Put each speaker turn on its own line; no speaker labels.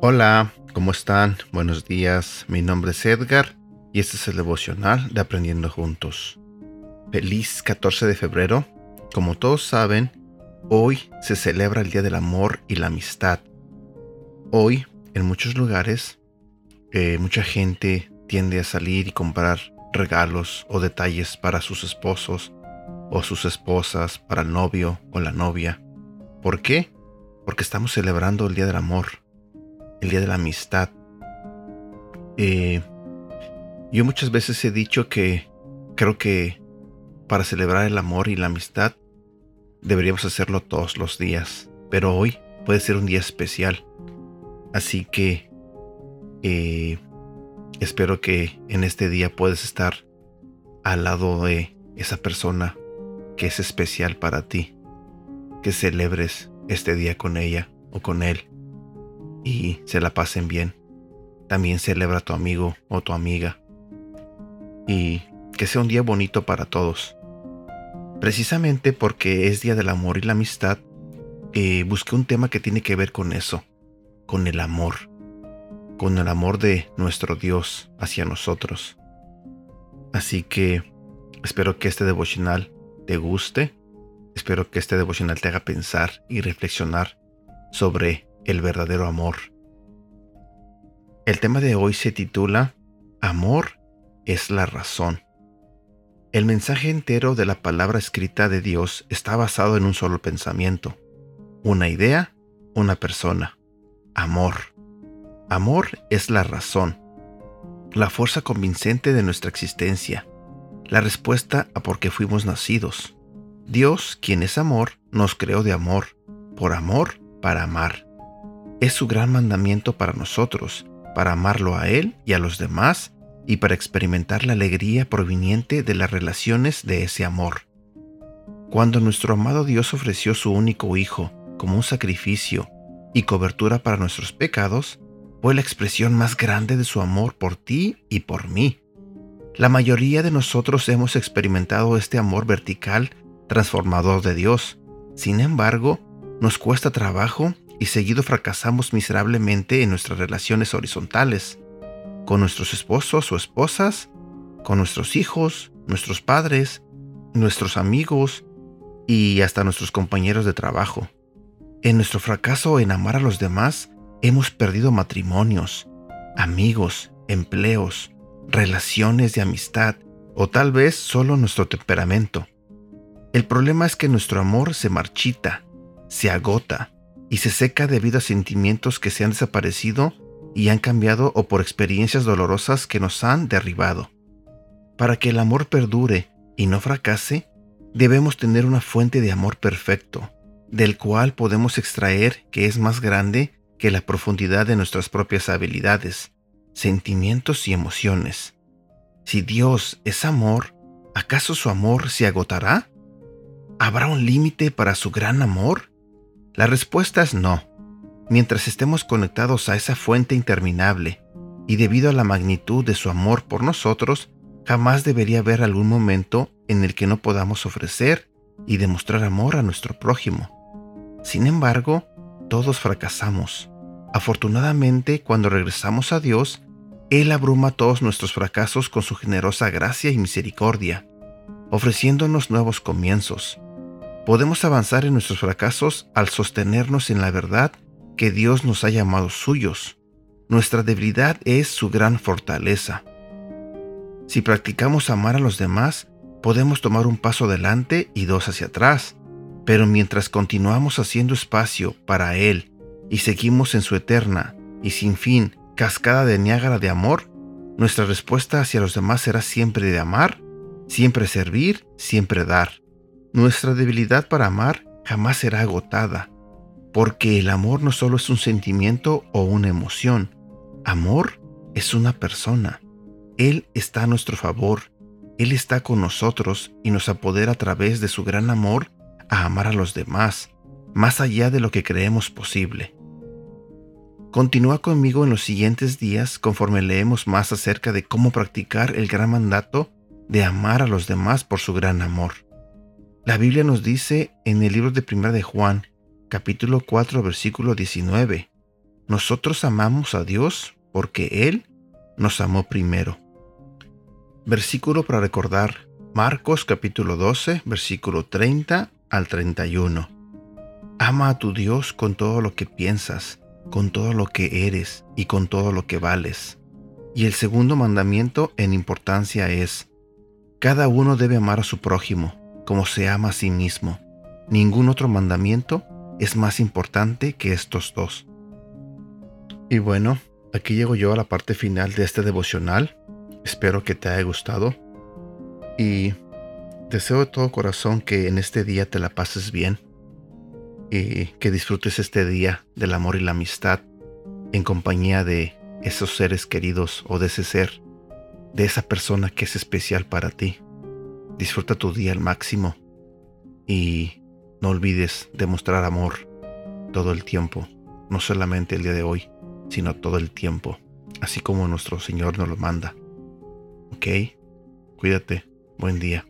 Hola, ¿cómo están? Buenos días, mi nombre es Edgar y este es el devocional de Aprendiendo Juntos. Feliz 14 de febrero. Como todos saben, hoy se celebra el Día del Amor y la Amistad. Hoy, en muchos lugares, eh, mucha gente tiende a salir y comprar regalos o detalles para sus esposos o sus esposas, para el novio o la novia. ¿Por qué? Porque estamos celebrando el Día del Amor el Día de la Amistad. Eh, yo muchas veces he dicho que creo que para celebrar el amor y la amistad deberíamos hacerlo todos los días, pero hoy puede ser un día especial. Así que eh, espero que en este día puedas estar al lado de esa persona que es especial para ti, que celebres este día con ella o con él y se la pasen bien. También celebra a tu amigo o tu amiga. Y que sea un día bonito para todos. Precisamente porque es Día del Amor y la Amistad, eh, busqué un tema que tiene que ver con eso, con el amor, con el amor de nuestro Dios hacia nosotros. Así que espero que este devocional te guste, espero que este devocional te haga pensar y reflexionar sobre el verdadero amor. El tema de hoy se titula Amor es la razón. El mensaje entero de la palabra escrita de Dios está basado en un solo pensamiento, una idea, una persona. Amor. Amor es la razón, la fuerza convincente de nuestra existencia, la respuesta a por qué fuimos nacidos. Dios, quien es amor, nos creó de amor, por amor, para amar. Es su gran mandamiento para nosotros, para amarlo a Él y a los demás y para experimentar la alegría proveniente de las relaciones de ese amor. Cuando nuestro amado Dios ofreció su único Hijo como un sacrificio y cobertura para nuestros pecados, fue la expresión más grande de su amor por ti y por mí. La mayoría de nosotros hemos experimentado este amor vertical transformador de Dios. Sin embargo, nos cuesta trabajo y seguido fracasamos miserablemente en nuestras relaciones horizontales, con nuestros esposos o esposas, con nuestros hijos, nuestros padres, nuestros amigos y hasta nuestros compañeros de trabajo. En nuestro fracaso en amar a los demás, hemos perdido matrimonios, amigos, empleos, relaciones de amistad o tal vez solo nuestro temperamento. El problema es que nuestro amor se marchita, se agota, y se seca debido a sentimientos que se han desaparecido y han cambiado o por experiencias dolorosas que nos han derribado. Para que el amor perdure y no fracase, debemos tener una fuente de amor perfecto, del cual podemos extraer que es más grande que la profundidad de nuestras propias habilidades, sentimientos y emociones. Si Dios es amor, ¿acaso su amor se agotará? ¿Habrá un límite para su gran amor? La respuesta es no. Mientras estemos conectados a esa fuente interminable, y debido a la magnitud de su amor por nosotros, jamás debería haber algún momento en el que no podamos ofrecer y demostrar amor a nuestro prójimo. Sin embargo, todos fracasamos. Afortunadamente, cuando regresamos a Dios, Él abruma todos nuestros fracasos con su generosa gracia y misericordia, ofreciéndonos nuevos comienzos. Podemos avanzar en nuestros fracasos al sostenernos en la verdad que Dios nos ha llamado suyos. Nuestra debilidad es su gran fortaleza. Si practicamos amar a los demás, podemos tomar un paso adelante y dos hacia atrás, pero mientras continuamos haciendo espacio para Él y seguimos en su eterna y sin fin cascada de Niágara de amor, nuestra respuesta hacia los demás será siempre de amar, siempre servir, siempre dar. Nuestra debilidad para amar jamás será agotada, porque el amor no solo es un sentimiento o una emoción, amor es una persona. Él está a nuestro favor, Él está con nosotros y nos apodera a través de su gran amor a amar a los demás, más allá de lo que creemos posible. Continúa conmigo en los siguientes días conforme leemos más acerca de cómo practicar el gran mandato de amar a los demás por su gran amor. La Biblia nos dice en el libro de Primera de Juan, capítulo 4, versículo 19, nosotros amamos a Dios porque Él nos amó primero. Versículo para recordar, Marcos capítulo 12, versículo 30 al 31. Ama a tu Dios con todo lo que piensas, con todo lo que eres y con todo lo que vales. Y el segundo mandamiento en importancia es, cada uno debe amar a su prójimo como se ama a sí mismo. Ningún otro mandamiento es más importante que estos dos. Y bueno, aquí llego yo a la parte final de este devocional. Espero que te haya gustado. Y deseo de todo corazón que en este día te la pases bien y que disfrutes este día del amor y la amistad en compañía de esos seres queridos o de ese ser, de esa persona que es especial para ti. Disfruta tu día al máximo y no olvides demostrar amor todo el tiempo, no solamente el día de hoy, sino todo el tiempo, así como nuestro Señor nos lo manda. ¿Ok? Cuídate. Buen día.